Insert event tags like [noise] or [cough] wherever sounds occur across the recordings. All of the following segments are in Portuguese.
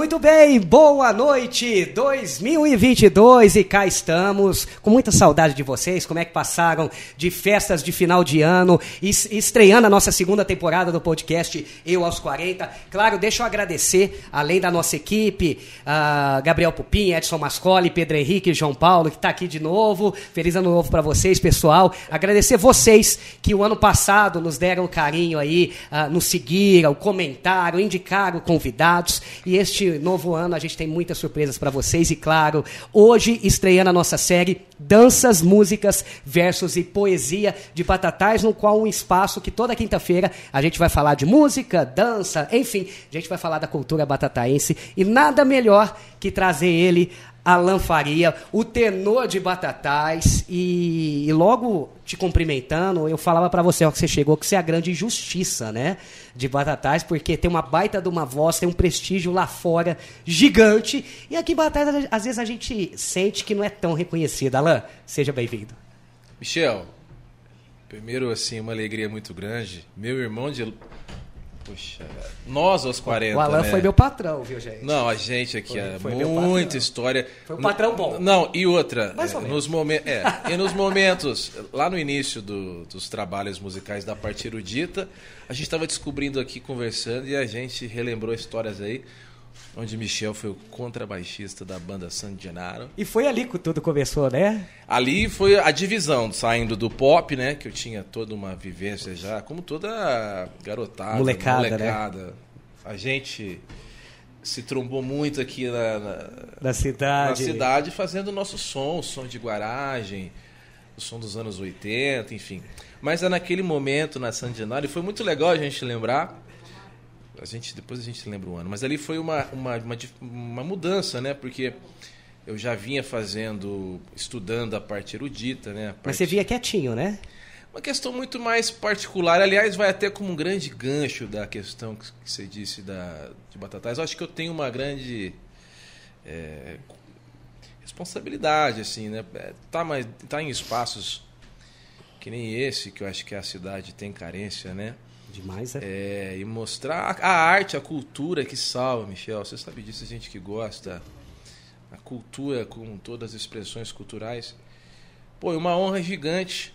Muito bem, boa noite 2022 e cá estamos com muita saudade de vocês. Como é que passaram de festas de final de ano estreando a nossa segunda temporada do podcast Eu aos 40. Claro, deixa eu agradecer, além da nossa equipe, uh, Gabriel Pupim, Edson Mascoli, Pedro Henrique, João Paulo, que está aqui de novo. Feliz ano novo para vocês, pessoal. Agradecer vocês que o ano passado nos deram carinho aí, uh, nos seguiram, comentaram, indicaram convidados e este novo ano a gente tem muitas surpresas para vocês e, claro, hoje estreando a nossa série Danças, Músicas, Versos e Poesia de Batatais, no qual um espaço que toda quinta-feira a gente vai falar de música, dança, enfim, a gente vai falar da cultura batataense e nada melhor que trazer ele Alan Faria, o tenor de Batatais, e, e logo te cumprimentando, eu falava para você, ó, que você chegou, que você é a grande injustiça, né, de Batatais, porque tem uma baita de uma voz, tem um prestígio lá fora gigante, e aqui em Batatais, às vezes a gente sente que não é tão reconhecida. Alan, seja bem-vindo. Michel, primeiro, assim, uma alegria muito grande, meu irmão de Puxa, nós aos 40. O Alan né? foi meu patrão, viu, gente? Não, a gente aqui foi, foi muita história. Foi um patrão bom. Não, e outra, Mais ou é, nos momentos, é, e nos momentos, lá no início do, dos trabalhos musicais da parte erudita, a gente estava descobrindo aqui, conversando, e a gente relembrou histórias aí onde Michel foi o contrabaixista da banda San Gennaro. E foi ali que tudo começou, né? Ali foi a divisão, saindo do pop, né? Que eu tinha toda uma vivência já, como toda garotada, molecada. molecada. Né? A gente se trombou muito aqui na, na, na cidade. Na cidade fazendo o nosso som, o som de garagem, o som dos anos 80, enfim. Mas é naquele momento na San Gennaro, e foi muito legal a gente lembrar a gente depois a gente lembra o ano, mas ali foi uma, uma, uma, uma mudança, né? Porque eu já vinha fazendo, estudando a parte erudita, né? Parte... Mas você via quietinho, né? Uma questão muito mais particular, aliás, vai até como um grande gancho da questão que você disse da, de Batatais. Eu acho que eu tenho uma grande é, responsabilidade, assim, né? É, tá, mas, tá em espaços que nem esse, que eu acho que a cidade tem carência, né? Demais, é. é e mostrar a, arte, a cultura que salva, Michel. Você sabe disso, a gente que gosta. A cultura com todas as expressões culturais. Pô, uma honra gigante.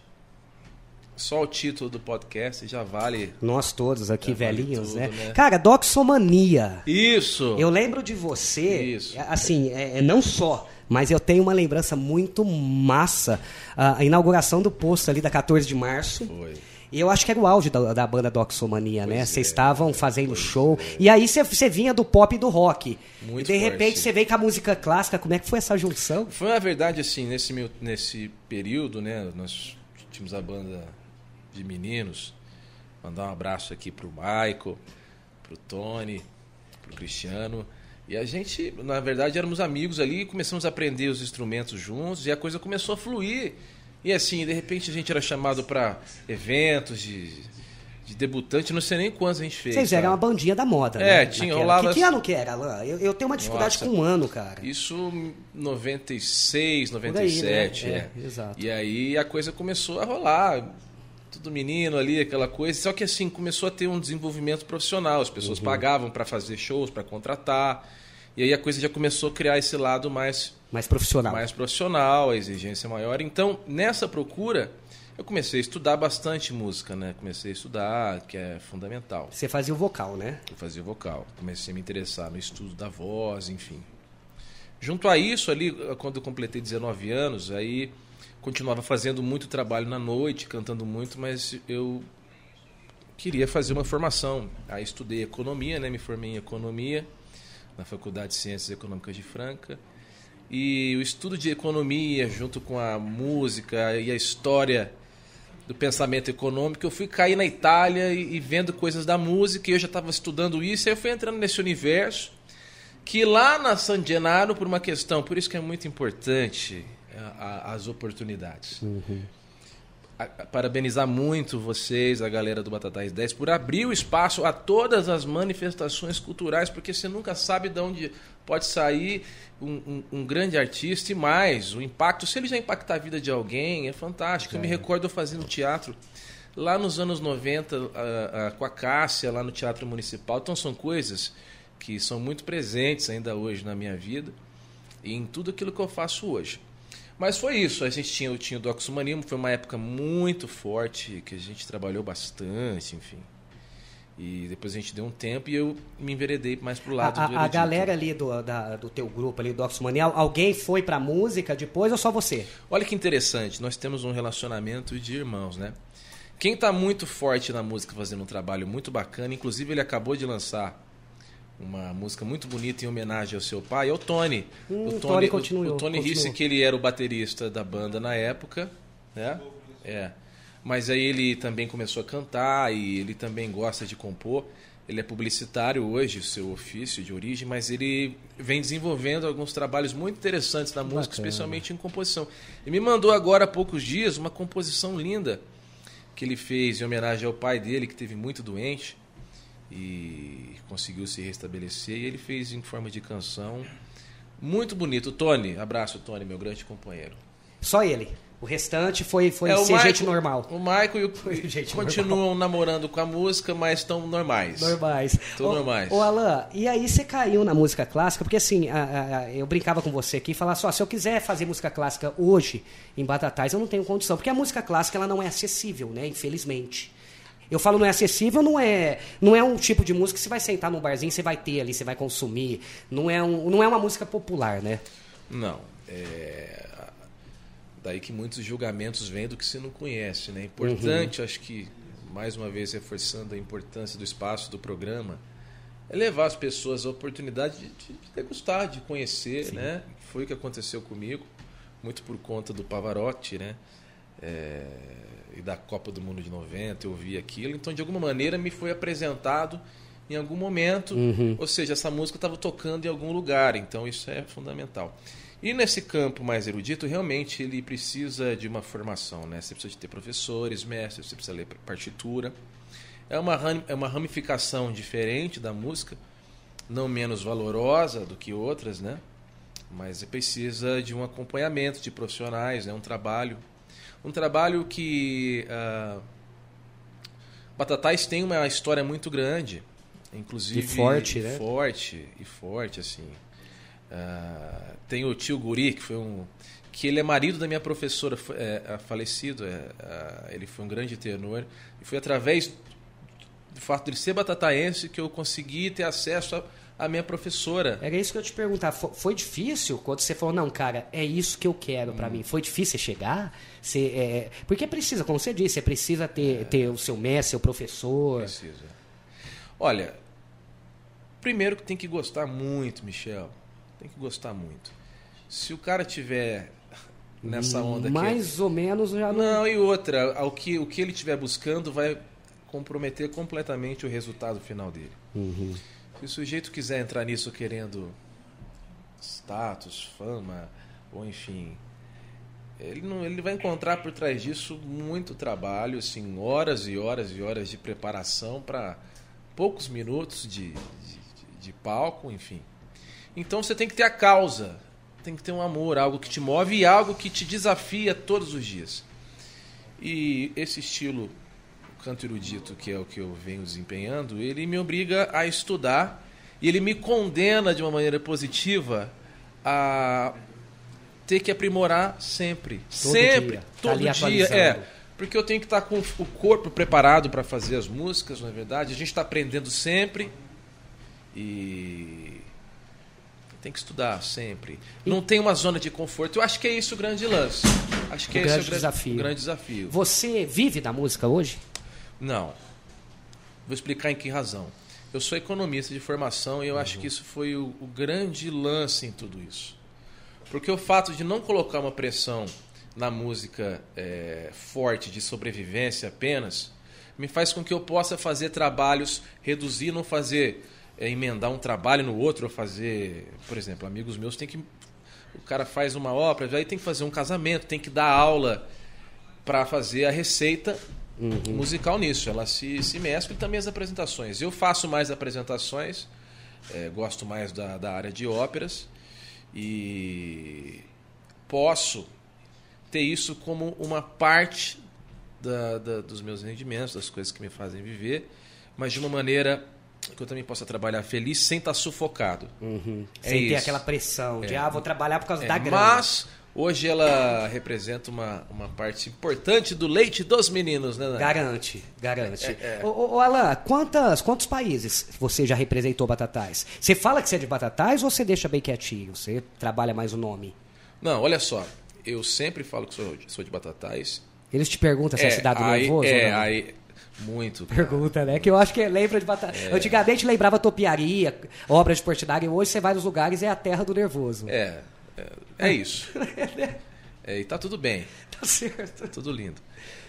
Só o título do podcast já vale. Nós todos aqui, velhinhos, vale tudo, né? né? Cara, Doxomania. Isso! Eu lembro de você. Isso. Assim, é, é não só mas eu tenho uma lembrança muito massa. A inauguração do posto ali da 14 de março. Foi. E eu acho que era o auge da, da banda Doxomania, né? Vocês é, estavam fazendo pois show. É. E aí você vinha do pop e do rock. Muito e de forte. repente você veio com a música clássica. Como é que foi essa junção? Foi, na verdade, assim, nesse, meu, nesse período, né? Nós tínhamos a banda de meninos. Mandar um abraço aqui pro Michael, pro Tony, pro Cristiano. E a gente, na verdade, éramos amigos ali e começamos a aprender os instrumentos juntos e a coisa começou a fluir. E assim, de repente a gente era chamado para eventos de, de debutante, não sei nem quantos a gente fez. Vocês eram uma bandinha da moda, É, né? tinha, Naquela. rolava- Que, que ano que era, Alain? Eu, eu tenho uma dificuldade Nossa. com um ano, cara. Isso 96, Por aí, 97, né? é. É, exato. E aí a coisa começou a rolar. Tudo menino ali, aquela coisa. Só que assim, começou a ter um desenvolvimento profissional. As pessoas Uhum. pagavam para fazer shows, para contratar. E aí a coisa já começou a criar esse lado mais Mais profissional. mais profissional, a exigência maior. Então, nessa procura, eu comecei a estudar bastante música, né? Comecei a estudar, que é fundamental. Você fazia o vocal, né? Eu fazia vocal. Comecei a me interessar no estudo da voz, enfim. Junto a isso, ali, quando eu completei 19 anos, aí continuava fazendo muito trabalho na noite, cantando muito, mas eu queria fazer uma formação. Aí estudei economia, né? Me formei em economia na Faculdade de Ciências Econômicas de Franca. E o estudo de economia, junto com a música e a história do pensamento econômico, eu fui cair na Itália e, e vendo coisas da música, e eu já estava estudando isso, e eu fui entrando nesse universo, que lá na San Gennaro, por uma questão, por isso que é muito importante a- a- as oportunidades. A- a- Parabenizar muito vocês, a galera do Batatais 10, por abrir o espaço a todas as manifestações culturais, porque você nunca sabe de onde pode sair um, um- um grande artista e mais. O impacto, se ele já impactar a vida de alguém, é fantástico. Eu me recordo eu fazendo teatro lá nos anos 90, a- a- com a Cássia, lá no Teatro Municipal. Então são coisas que são muito presentes ainda hoje na minha vida e em tudo aquilo que eu faço hoje. Mas foi isso, a gente tinha, tinha o Doxumanismo, foi uma época muito forte, que a gente trabalhou bastante, enfim. E depois a gente deu um tempo e eu me enveredei mais pro lado a, do A, galera ali do, da, do teu grupo ali, do Oxmania, alguém foi pra música depois ou só você? Olha que interessante, nós temos um relacionamento de irmãos, né? Quem está muito forte na música, fazendo um trabalho muito bacana, inclusive ele acabou de lançar uma música muito bonita em homenagem ao seu pai, é o Tony. Hum, o Tony Tony, continuou, o, o Tony. Risse, que ele era o baterista da banda na época, né? É. Mas aí ele também começou a cantar e ele também gosta de compor. Ele é publicitário hoje, seu ofício de origem, mas ele vem desenvolvendo alguns trabalhos muito interessantes na música, Bacana. especialmente em composição. E me mandou agora há poucos dias uma composição linda que ele fez em homenagem ao pai dele, que teve muito doente e conseguiu se restabelecer. E ele fez em forma de canção. Muito bonito. Tony, abraço, Tony, meu grande companheiro. Só ele. O restante foi, foi É, ser Maico- gente normal. O Michael e o [laughs] continuam namorando com a música, mas estão normais. Normais. Ô- normais. Ô, Alan, e aí você caiu na música clássica? Porque assim, a- a- eu brincava com você aqui e falava só, se eu quiser fazer música clássica hoje, em Batatais, eu não tenho condição. Porque a música clássica ela não é acessível, né? Infelizmente. Eu falo não é acessível, não é, não é um tipo de música que você vai sentar num barzinho, você vai ter ali, você vai consumir. Não é, um, não é uma música popular, né? Não. É... Daí que muitos julgamentos vêm do que se não conhece. Né? Importante, Uhum. acho que, mais uma vez, reforçando a importância do espaço do programa, é levar as pessoas a oportunidade de, de, de degustar, de conhecer. Né? Foi o que aconteceu comigo, muito por conta do Pavarotti, né? É, e da Copa do Mundo de 90, eu vi aquilo. Então, de alguma maneira, me foi apresentado em algum momento. Ou seja, essa música estava tocando em algum lugar. Então, isso é fundamental. E nesse campo mais erudito, realmente, ele precisa de uma formação. Né? Você precisa de ter professores, mestres, você precisa ler partitura. É uma, é uma ramificação diferente da música, não menos valorosa do que outras, né? mas precisa de um acompanhamento de profissionais, né? um trabalho. Um trabalho que ah, Batatais tem uma história muito grande, inclusive E forte, né? forte e forte assim. Ah, tem o tio Guri que foi um que ele é marido da minha professora é, é, falecido, é, ah, ele foi um grande tenor e foi através do fato de ser batataense que eu consegui ter acesso à à minha professora. Era isso que eu te perguntar. Fo- Foi difícil quando você falou, não, cara, é isso que eu quero Hum. pra mim. Foi difícil chegar? Você, é, porque precisa, como você disse, você precisa ter, ter o seu mestre, seu professor. Precisa. Olha, primeiro que tem que gostar muito, Michel. Tem que gostar muito. Se o cara tiver nessa onda aqui. Mais ou menos já não. Não, e outra, ao que, o que ele estiver buscando vai comprometer completamente o resultado final dele. Uhum. Se o sujeito quiser entrar nisso querendo status, fama, ou enfim, ele, não, ele vai encontrar por trás disso muito trabalho, assim, horas e horas e horas de preparação para poucos minutos de, de, de palco, enfim. Então você tem que ter a causa, tem que ter um amor, algo que te move e algo que te desafia todos os dias. E esse estilo canto erudito, que é o que eu venho desempenhando, ele me obriga a estudar e ele me condena de uma maneira positiva a ter que aprimorar sempre. Todo sempre, dia. Tá todo ali dia. É, porque eu tenho que estar com o corpo preparado para fazer as músicas, na verdade. A gente está aprendendo sempre e tem que estudar sempre. Não tem uma zona de conforto. Eu acho que é isso o grande lance. Acho que O é esse grande o grande desafio. o grande desafio. Você vive da música hoje? Não. Vou explicar em que razão. Eu sou economista de formação e eu Uhum. acho que isso foi o, o grande lance em tudo isso. Porque o fato de não colocar uma pressão na música é, forte de sobrevivência apenas me faz com que eu possa fazer trabalhos, reduzir, não fazer é, emendar um trabalho no outro, ou fazer, por exemplo, amigos meus tem que o cara faz uma ópera, aí tem que fazer um casamento, tem que dar aula para fazer a receita musical nisso. Ela se, se mescla e também as apresentações. Eu faço mais apresentações, eh, gosto mais da, da área de óperas e posso ter isso como uma parte da- da- dos meus rendimentos, das coisas que me fazem viver, mas de uma maneira que eu também possa trabalhar feliz sem estar sufocado. Uhum. É Sem ter isso. aquela pressão de, É. ah, vou trabalhar por causa É, da grana. mas hoje ela representa uma, uma parte importante do leite dos meninos, né? Nani? Garante, garante. É, é. Ô, ô, Alan, quantas, quantos países você já representou Batatais? Você fala que você é de Batatais ou você deixa bem quietinho? Você trabalha mais o nome? Não, olha só. Eu sempre falo que sou, sou de Batatais. Eles te perguntam se é, cidade do nervoso É, aí. Muito. cara. Pergunta, né? Que eu acho que lembra de Batatais. É. Antigamente lembrava topiaria, obra de Portinari. Hoje você vai nos lugares e é a terra do nervoso. É, é, é isso. É, e tá tudo bem. [laughs] Tá certo. Tudo lindo.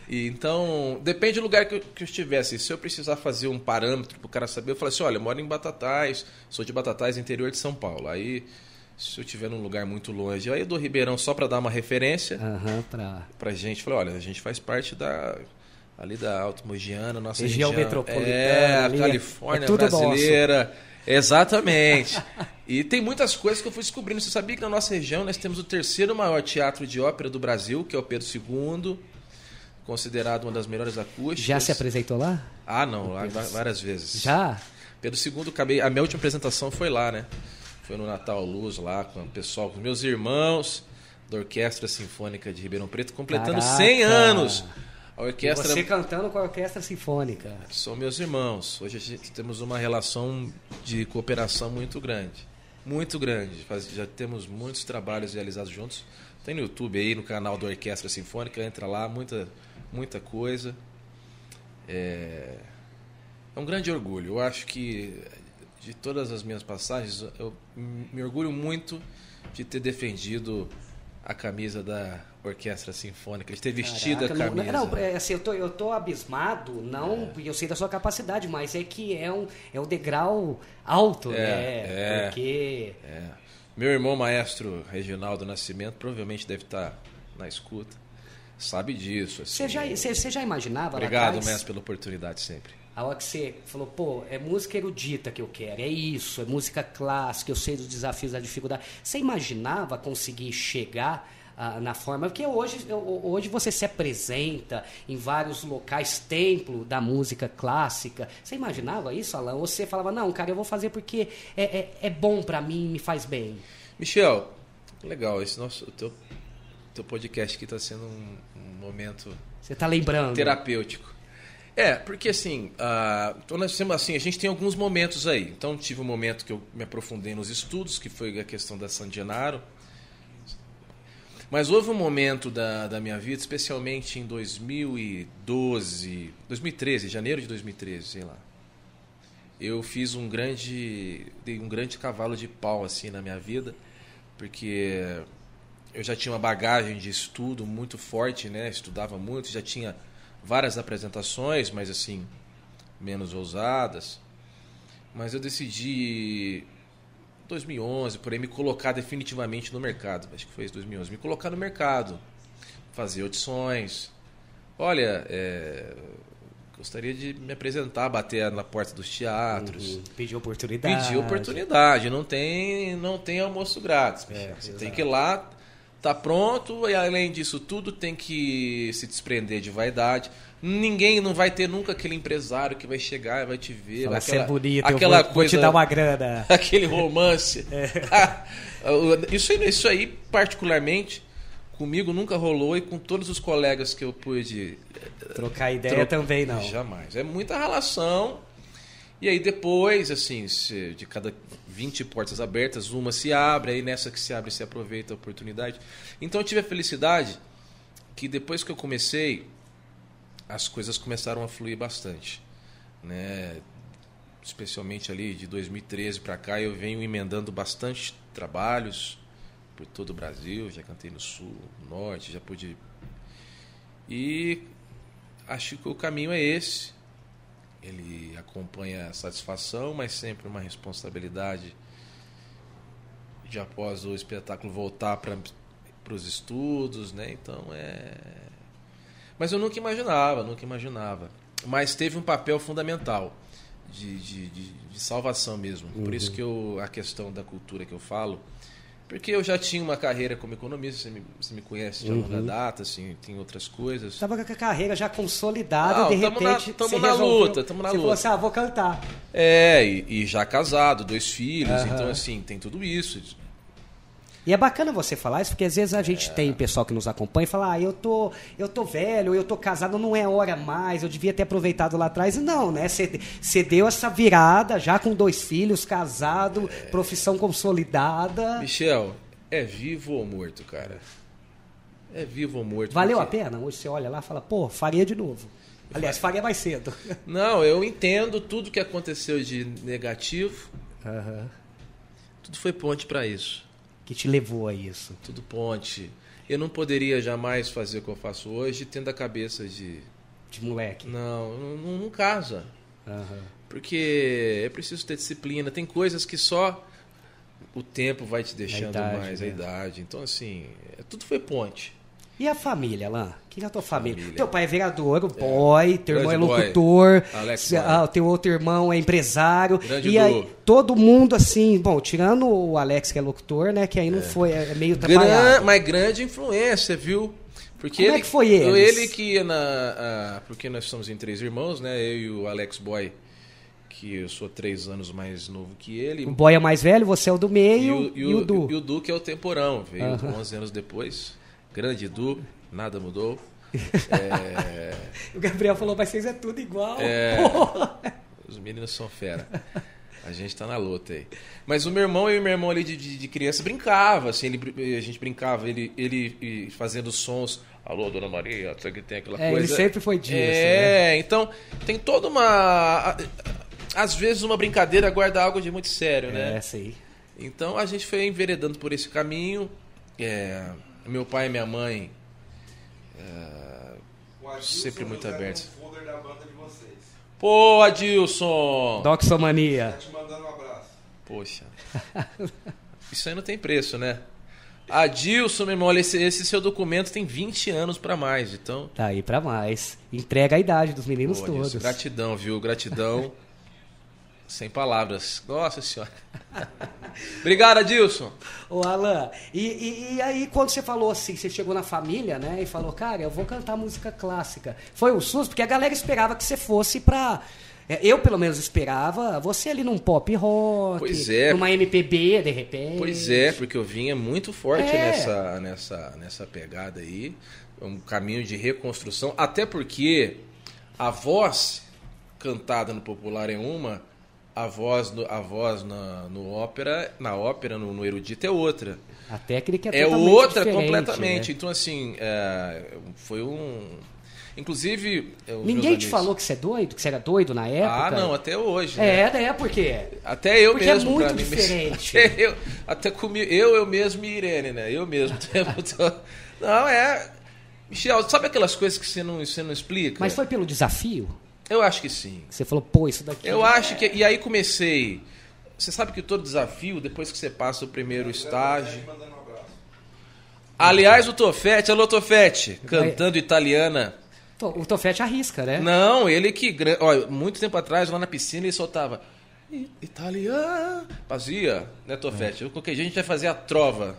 E então, depende do lugar que eu, que eu estivesse. Se eu precisar fazer um parâmetro pro cara saber, eu falo assim, olha, eu moro em Batatais, sou de Batatais, interior de São Paulo. Aí, se eu estiver num lugar muito longe, aí eu dou Ribeirão só para dar uma referência Aham, pra... pra gente. Falei, olha, a gente faz parte da ali da Alto Mogiana, nossa Região região, metropolitana é, a Califórnia é brasileira. Exatamente. [laughs] e tem muitas coisas que eu fui descobrindo. Você sabia que na nossa região nós temos o terceiro maior teatro de ópera do Brasil, que é o Pedro II, considerado uma das melhores acústicas. Já se apresentou lá? Ah, não, lá várias vezes. Já? Pedro II, acabei, a minha última apresentação foi lá, né? Foi no Natal Luz lá com o pessoal, com meus irmãos da Orquestra Sinfônica de Ribeirão Preto, completando Caraca! 100 anos. A E orquestra você cantando com a orquestra sinfônica. são meus irmãos. Hoje a gente temos uma relação de cooperação muito grande. Muito grande. Já temos muitos trabalhos realizados juntos. Tem no YouTube aí, no canal da Orquestra Sinfônica, entra lá, muita, muita coisa. É... é um grande orgulho. Eu acho que de todas as minhas passagens, eu me orgulho muito de ter defendido a camisa da Orquestra Sinfônica, de ter vestido Caraca, a não- camisa. Não, é, assim, eu tô, eu tô abismado, não, porque eu sei da sua capacidade, mas é que é um, é um degrau alto, É, né? é. Porque. É. Meu irmão maestro Reginaldo Nascimento provavelmente deve estar na escuta. Sabe disso. Assim. Você já, você, você já imaginava Obrigado, atrás, mestre, pela oportunidade sempre. a hora que você falou, pô, é música erudita que eu quero, é isso, é música clássica, eu sei dos desafios, da dificuldade. Você imaginava conseguir chegar ah, na forma? Porque hoje, hoje você se apresenta em vários locais, templo da música clássica. Você imaginava isso, Alan? Ou você falava, não, cara, eu vou fazer porque é, é, é bom pra mim, me faz bem? Michel, legal, esse nosso teu, teu podcast aqui está sendo um, um momento Você tá lembrando? terapêutico. É, porque assim, ah, então nós temos assim, a gente tem alguns momentos aí. Então tive um momento que eu me aprofundei nos estudos, que foi a questão da San Gennaro. Mas houve um momento da, da minha vida, especialmente em 2012, 2013, janeiro de 2013, sei lá. Eu fiz um grande, um grande cavalo de pau assim na minha vida, porque eu já tinha uma bagagem de estudo muito forte, né? Estudava muito, já tinha várias apresentações, mas assim, menos ousadas. Mas eu decidi 2011, por aí me colocar definitivamente no mercado. Acho que foi isso 2011, me colocar no mercado, fazer audições. Olha, é, gostaria de me apresentar, bater na porta dos teatros. Uhum. Pedir oportunidade. Pedir oportunidade, não tem, não tem almoço grátis. É, Você exato. tem que ir lá, tá pronto, e além disso tudo, tem que se desprender de vaidade. Ninguém não vai ter nunca aquele empresário que vai chegar e vai te ver. Você é bonito, aquela vou, coisa, vou te dar uma grana. [laughs] aquele romance. É. [laughs] isso, aí, isso aí, particularmente, comigo nunca rolou e com todos os colegas que eu pude Trocar ideia Tro- também não. Jamais. É muita relação. E aí depois, assim, se- de cada 20 portas abertas, uma se abre, aí nessa que se abre se aproveita a oportunidade. Então eu tive a felicidade que depois que eu comecei, as coisas começaram a fluir bastante. Né? Especialmente ali de 2013 para cá, eu venho emendando bastante trabalhos por todo o Brasil, já cantei no Sul, no Norte, já pude e acho que o caminho é esse. Ele acompanha a satisfação, mas sempre uma responsabilidade de após o espetáculo voltar para os estudos, né? Então é. Mas eu nunca imaginava, nunca imaginava. Mas teve um papel fundamental de, de, de, de salvação mesmo. Por isso que eu, a questão da cultura que eu falo, Porque eu já tinha uma carreira como economista, você me, você me conhece de longa data, assim, tem outras coisas. Estava com a carreira já consolidada Não, de tamo na- repente. tamo você na resolveu- luta, tamo na você falou luta. assim: ah, vou cantar. É, e, e já casado, dois filhos, Aham. então assim, tem tudo isso. E é bacana você falar isso, porque às vezes a gente tem pessoal que nos acompanha e fala, ah, eu tô, eu tô velho, eu tô casado, não é hora mais, eu devia ter aproveitado lá atrás. Não, né? Você deu essa virada, já com dois filhos, casado, profissão consolidada. Michel, é vivo ou morto, cara? É vivo ou morto. Valeu a porque- pena? Hoje você olha lá e fala, pô, faria de novo. Aliás, faria mais cedo. [laughs] Não, eu entendo tudo que aconteceu de negativo, Aham. tudo foi ponte para isso. Que te levou a isso. Tudo ponte. Eu não poderia jamais fazer o que eu faço hoje tendo a cabeça de. De moleque. Não, não, não- casa. Aham. Porque é preciso ter disciplina. Tem coisas que só o tempo vai te deixando idade, mais, a né? idade. Então, assim, é- tudo foi ponte. E a família, Alain? Quem é a tua família? Família. Teu pai é vereador, o boy, teu irmão é Grande boy. locutor, Alex se- boy. ah, o teu outro irmão é empresário. Grande e aí, todo mundo assim, bom, tirando o Alex que é locutor, né, que aí não foi, é meio atrapalhado. mas grande influência, viu? Porque Como é ele, que foi eles? Ele que ia na. a- porque nós somos em três irmãos, né? Eu e o Alex Boy, que eu sou três anos mais novo que ele. O boy é mais velho, você é o do E meio o, e, o, Du. e o Du, que é o temporão, veio Aham. 11 anos depois. Grande Du, nada mudou. É, [laughs] O Gabriel falou, mas vocês é tudo igual. É. Os meninos são fera. A gente tá na luta aí. Mas o meu irmão e o meu irmão ali de, de, de criança brincava, assim, ele, a gente brincava, ele, ele fazendo sons. Alô, dona Maria, sabe que tem aquela É, ele coisa. sempre foi disso, É, então tem toda uma. Às vezes uma brincadeira guarda algo de muito sério, né? É, sei. Então a gente foi enveredando por esse caminho. É, meu pai e minha mãe Adilson Sempre muito José aberto. no folder da banda de vocês. Pô, Adilson! Doxomania. Tá te mandando um abraço. Poxa. [laughs] Isso aí não tem preço, né? Adilson, meu irmão, olha, esse, esse seu documento tem 20 anos pra mais, então. Tá aí pra mais. Entrega a idade dos meninos Pô, todos. Adilson, gratidão, viu? Gratidão. [laughs] Sem palavras. Nossa senhora. [laughs] Obrigado, Adilson. Ô, Alan, e, e- e aí quando você falou assim, você chegou na família, né, e falou, cara, eu vou cantar música clássica. Foi um susto, porque a galera esperava que você fosse pra... é, Eu, pelo menos, esperava você ali num pop rock, Pois é. numa MPB, de repente. Pois é, porque eu vinha muito forte É. nessa, nessa, nessa pegada aí. Um caminho de reconstrução. Até porque a voz cantada no popular é uma, a voz, no, a voz na, no ópera, na ópera, no, no erudito é outra. A técnica é, É outra completamente. né? Então, assim, é, foi um. Inclusive. é, Ninguém te amigos- falou que você é doido, que você era doido na época? Ah, não, até hoje. né? É, né, porque... Até eu Porque é mesmo. muito pra mim, [laughs] diferente. Até eu, até comigo, eu, eu mesmo e Irene, né? Eu mesmo. [laughs] não, é. Michel, sabe aquelas coisas que você não, você não explica? Mas foi pelo desafio? Eu acho que sim. Você falou, pô, isso daqui... Eu acho que. E aí comecei. Você sabe que todo desafio, depois que você passa o primeiro estágio. Aliás, o Tofete, alô Tofete, cantando italiana. O Tofete arrisca, né? Não, ele que. Olha, muito tempo atrás, lá na piscina, ele soltava. "I- Italiano. Fazia, né, Tofete? Eu, Qualquer dia a gente vai fazer a trova.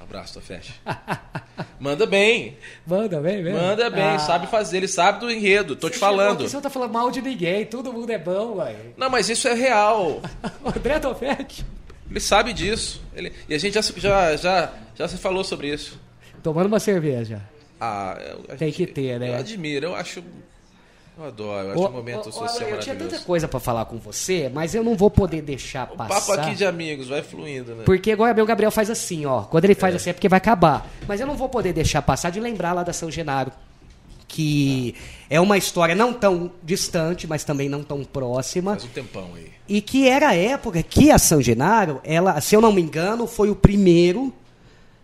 Abraço, Tofete. [laughs] Manda bem, Manda bem, mesmo. manda bem, Ah. sabe fazer, ele sabe do enredo, tô te Você chegou falando. aqui, Você não tá falando mal de ninguém, todo mundo é bom, ué. Não, mas isso é real. [laughs] O André Tofete. Ele sabe disso. Ele- E a gente já, se- já, já, já se falou sobre isso. Tomando uma cerveja. Ah, eu- Tem gente- que ter, né? Eu admiro, eu acho. Eu adoro, eu acho Ô, um momento ô, social eu tinha tanta coisa pra falar com você, mas eu não vou poder deixar O passar. papo aqui de amigos vai fluindo, né? Porque agora meu Gabriel faz assim, ó. Quando ele faz assim é porque vai acabar. Mas eu não vou poder deixar passar de lembrar lá da São Genaro. Que é uma história não tão distante, mas também não tão próxima. Faz um tempão aí. E que era a época que a San Genaro, ela, se eu não me engano, foi o primeiro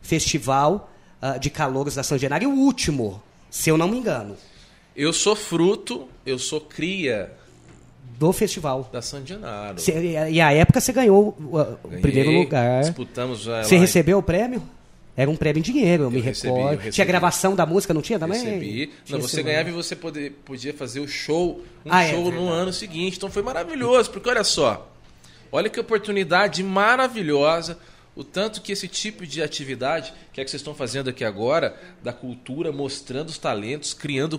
festival ah, de calouros da San Genaro e o último, se eu não me engano, Eu sou fruto, eu sou cria do festival. da San Gennaro. Cê- e a época você ganhou o, Ganhei, primeiro lugar. Disputamos já Você lá em- recebeu o prêmio? Era um prêmio em dinheiro, eu, me recebi, recordo. eu recebi. Tinha gravação da música, não tinha também? Recebi. Tinha Não, você esse ganhava e você poder, podia fazer o show, um Ah, é show no verdade. ano seguinte. Então foi maravilhoso, porque olha só, olha que oportunidade maravilhosa. o tanto que esse tipo de atividade, que é que vocês estão fazendo aqui agora, da cultura, mostrando os talentos, criando,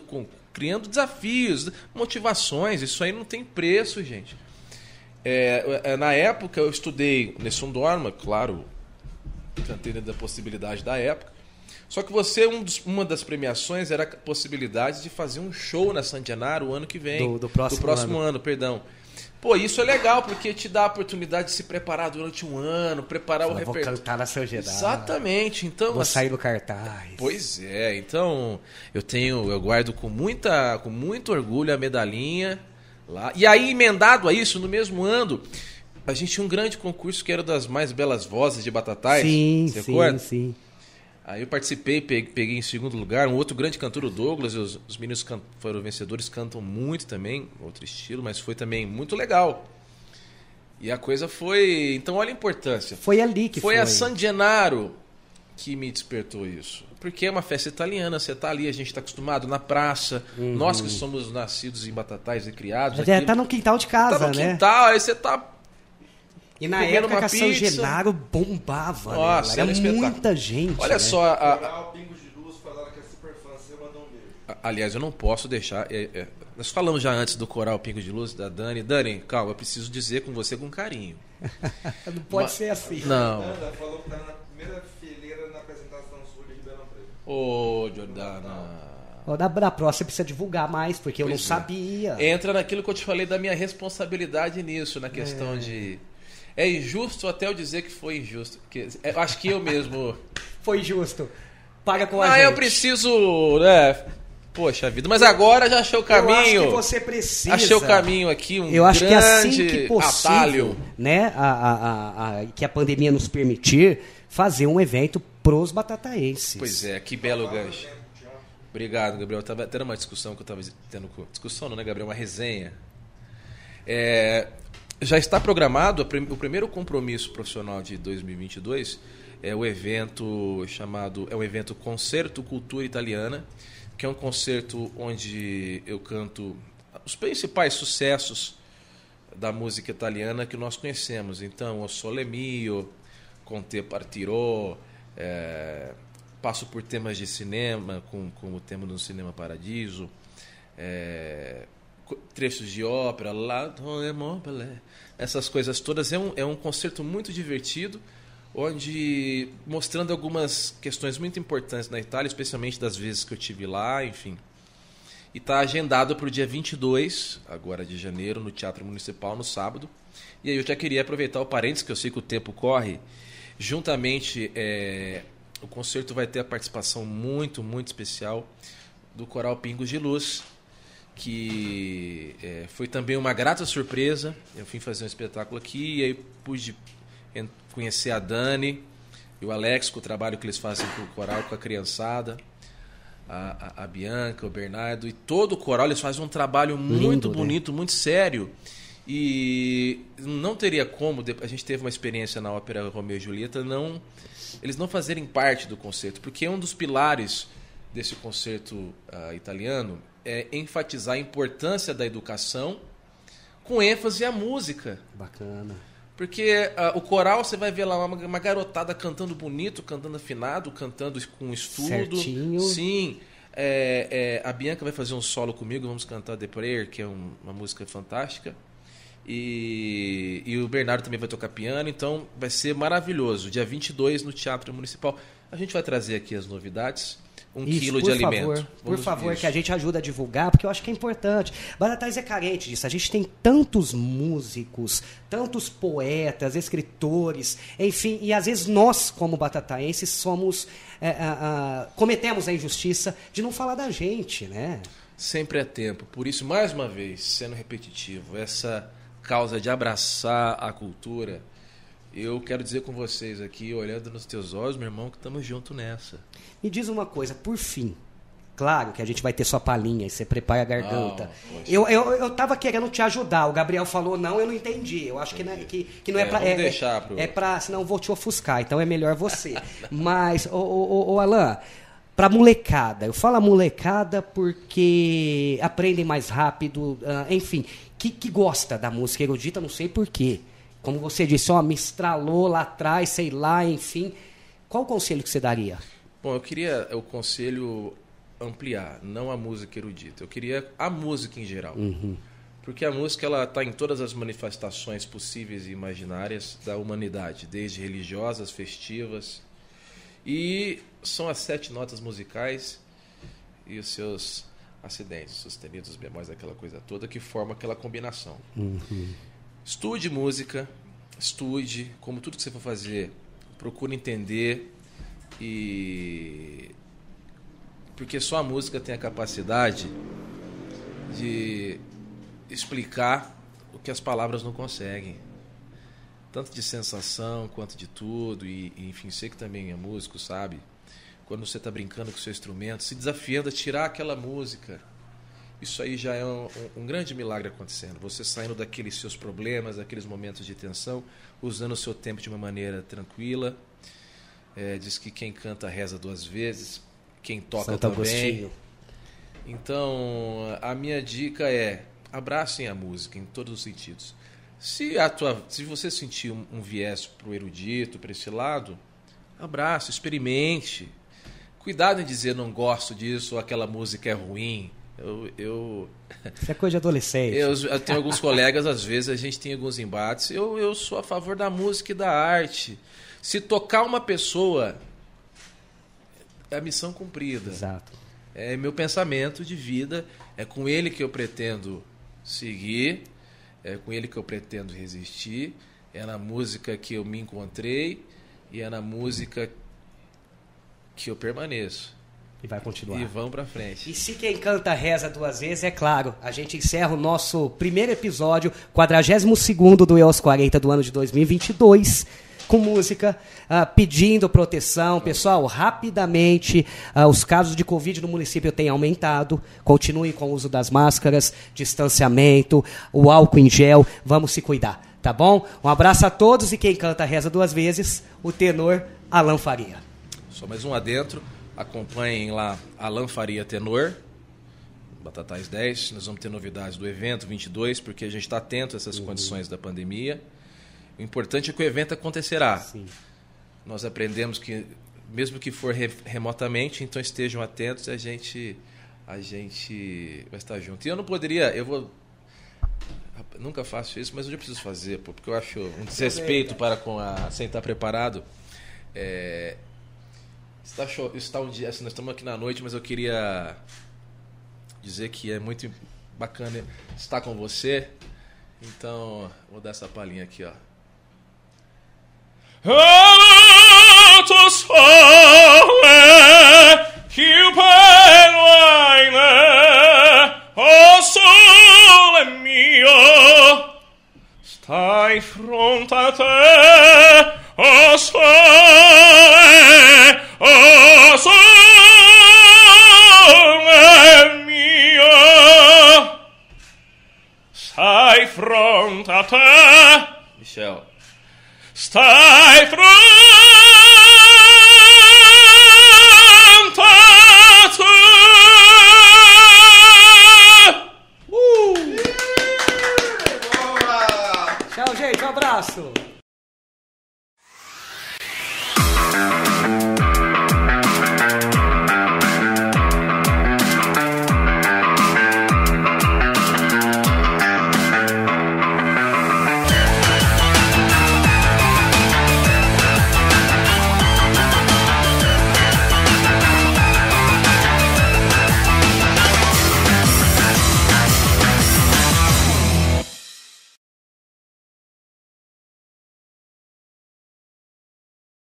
criando desafios, motivações, isso aí não tem preço, gente. É, é, na época eu estudei Nessun Dorma, claro, cantei da possibilidade da época. Só que você, um dos, uma das premiações era a possibilidade de fazer um show na Santianaro o ano que vem. Do, do próximo, do próximo ano. ano. perdão. Pô, isso é legal, porque te dá a oportunidade de se preparar durante um ano, preparar o repertório. Vou cantar na Santianaro. Exatamente. Então, vou assim, sair no cartaz. Pois é. Então, eu tenho, eu guardo com muita, com muito orgulho a medalhinha lá. E aí emendado a isso, no mesmo ano, a gente tinha um grande concurso que era das mais belas vozes de Batatais. Sim, sim, recorda? sim. Aí eu participei, peguei em segundo lugar. Um outro grande cantor, o Douglas, os, os meninos can, foram vencedores, cantam muito também, outro estilo, mas foi também muito legal. E a coisa foi. Então, olha a importância. Foi ali que foi. Foi a San Gennaro que me despertou isso. Porque é uma festa italiana, você está ali, a gente está acostumado na praça. Uhum. Nós que somos nascidos em Batatais e criados. Já está no quintal de casa, tá no né? quintal, aí você está e na época que a São Genaro bombava, Nossa, né? Era, muita gente. Olha né? só, a, a... Pingos de Luz falaram que é super fã, você mandou um beijo. Aliás, eu não posso deixar. É, é, nós falamos já antes do coral Pingos de Luz da Dani. Dani, calma, eu preciso dizer com você com carinho. [laughs] não pode Mas, ser assim. Não. Jordana falou que tá na primeira fileira na apresentação sua de Ribeirão Preto. Ô, Jordana. Da, da próxima precisa divulgar mais, porque pois eu não é. sabia. Entra naquilo que eu te falei da minha responsabilidade nisso, na questão é. de é injusto até eu dizer que foi injusto. Porque eu acho que eu mesmo. [laughs] foi injusto. Paga com a ah, gente. eu preciso, né? Poxa vida, mas agora já achei o caminho. Eu acho que você precisa. Achei o caminho aqui, um Eu acho que assim que possível, atalho. né, a, a, a, que a pandemia nos permitir, fazer um evento pros batataenses. Pois é, que belo gancho. Obrigado, Gabriel. Tava tendo uma discussão que eu estava tendo com. Discussão não, né, Gabriel? Uma resenha. É, já está programado o primeiro compromisso profissional de 2022 é o evento chamado é o evento Concerto Cultura Italiana, que é um concerto onde eu canto os principais sucessos da música italiana que nós conhecemos. Então, O Sole Mio, Con Te Partirò, é, passo por temas de cinema, com, com o tema do Cinema Paradiso, é, trechos de ópera, lá essas coisas todas. É um, é um concerto muito divertido, onde mostrando algumas questões muito importantes na Itália, especialmente das vezes que eu tive lá, enfim. E está agendado para o dia 22, agora de janeiro, no Teatro Municipal, no sábado. E aí eu já queria aproveitar o parênteses, que eu sei que o tempo corre. Juntamente, é, o concerto vai ter a participação muito, muito especial do Coral Pingos de Luz, que é, foi também uma grata surpresa. Eu fui fazer um espetáculo aqui e aí pude conhecer a Dani e o Alex, com o trabalho que eles fazem com o coral, com a criançada. A, a, a Bianca, o Bernardo e todo o coral, eles fazem um trabalho muito Lindo, né? bonito, né? muito sério. E não teria como, a gente teve uma experiência na ópera Romeu e Julieta, não eles não fazerem parte do concerto, porque um dos pilares desse concerto uh, italiano é, enfatizar a importância da educação com ênfase à música. Bacana. Porque uh, o coral você vai ver lá uma, uma, garotada cantando bonito, cantando afinado, cantando com estudo. Certinho. Sim. É, é, a Bianca vai fazer um solo comigo, vamos cantar The Prayer, que é um, uma música fantástica. E, e o Bernardo também vai tocar piano, então vai ser maravilhoso. Dia 22 no Teatro Municipal. A gente vai trazer aqui as novidades um Isso, quilo de favor, alimento. Por favor, que a gente ajuda a divulgar, porque eu acho que é importante. Batatais é carente disso. A gente tem tantos músicos, tantos poetas, escritores, enfim, e às vezes nós, como batataenses, somos. É, é, cometemos a injustiça de não falar da gente, né? Sempre é tempo. Por isso, mais uma vez, sendo repetitivo, essa causa de abraçar a cultura. Eu quero dizer com vocês aqui, olhando nos teus olhos, meu irmão, que estamos juntos nessa. Me diz uma coisa, por fim. Claro que a gente vai ter sua palhinha e você prepara a garganta. eu, eu, eu tava querendo te ajudar. O Gabriel falou não, eu não entendi. Eu acho que não é, que, que não é, é pra. É, deixar pro... é pra. Senão eu vou te ofuscar. Então é melhor você. [laughs] Mas, ô, ô, ô, Alain, pra molecada. Eu falo molecada porque aprendem mais rápido, uh, enfim, que, que gosta da música erudita, não sei porquê como você disse, ó, me estralou lá atrás, sei lá, enfim. Qual o conselho que você daria? Bom, eu queria o conselho ampliar, não a música erudita. Eu queria a música em geral. Uhum. Porque a música ela está em todas as manifestações possíveis e imaginárias da humanidade, desde religiosas, festivas. E são as sete notas musicais e os seus acidentes, sustenidos, bemóis, aquela coisa toda que forma aquela combinação. Uhum. Estude música, estude, como tudo que você for fazer, procure entender e porque só a música tem a capacidade de explicar o que as palavras não conseguem. Tanto de sensação quanto de tudo, e, e enfim, sei que também é músico, sabe? Quando você está brincando com o seu instrumento, se desafiando a tirar aquela música isso aí já é um, um, grande milagre acontecendo. Você saindo daqueles seus problemas, daqueles momentos de tensão, usando o seu tempo de uma maneira tranquila. É, diz que quem canta reza duas vezes, quem toca Santo também. Agostinho. Então, a minha dica é abracem a música em todos os sentidos. Se, a tua, se você sentir um, um viés para o erudito, para esse lado, abrace, experimente. Cuidado em dizer não gosto disso ou aquela música é ruim eu, eu, Isso é coisa de adolescente. Eu, eu, tenho alguns colegas, às vezes a gente tem alguns embates. Eu, eu sou a favor da música e da arte. Se tocar uma pessoa, é a missão cumprida. Exato. É meu pensamento de vida. É com ele que eu pretendo seguir. É com ele que eu pretendo resistir. É na música que eu me encontrei. E é na música que eu permaneço. E vai continuar. E vão pra frente. E se quem canta reza duas vezes, é claro, a gente encerra o nosso primeiro episódio, 42 do EOS 40 do ano de 2022, com música, uh, pedindo proteção. Pessoal, rapidamente, uh, os casos de Covid no município têm aumentado. Continue com o uso das máscaras, distanciamento, o álcool em gel. Vamos se cuidar, tá bom? Um abraço a todos e quem canta reza duas vezes, o tenor Alan Faria. Só mais um adentro. Acompanhem lá Alan Faria Tenor, Batatais 10. Nós vamos ter novidades do evento 22, porque a gente está atento a essas uhum. condições da pandemia. O importante é que o evento acontecerá. Sim. Nós aprendemos que, mesmo que for re remotamente, então estejam atentos e a gente, a gente vai estar junto. E eu não poderia, eu vou. Nunca faço isso, mas eu já preciso fazer, porque eu acho um desrespeito para com a sem estar preparado. É, Está show, está um dia, assim, nós estamos aqui na noite, mas eu queria dizer que é muito bacana estar com você. Então, vou dar essa palhinha aqui, ó. é que o sole, Ah, us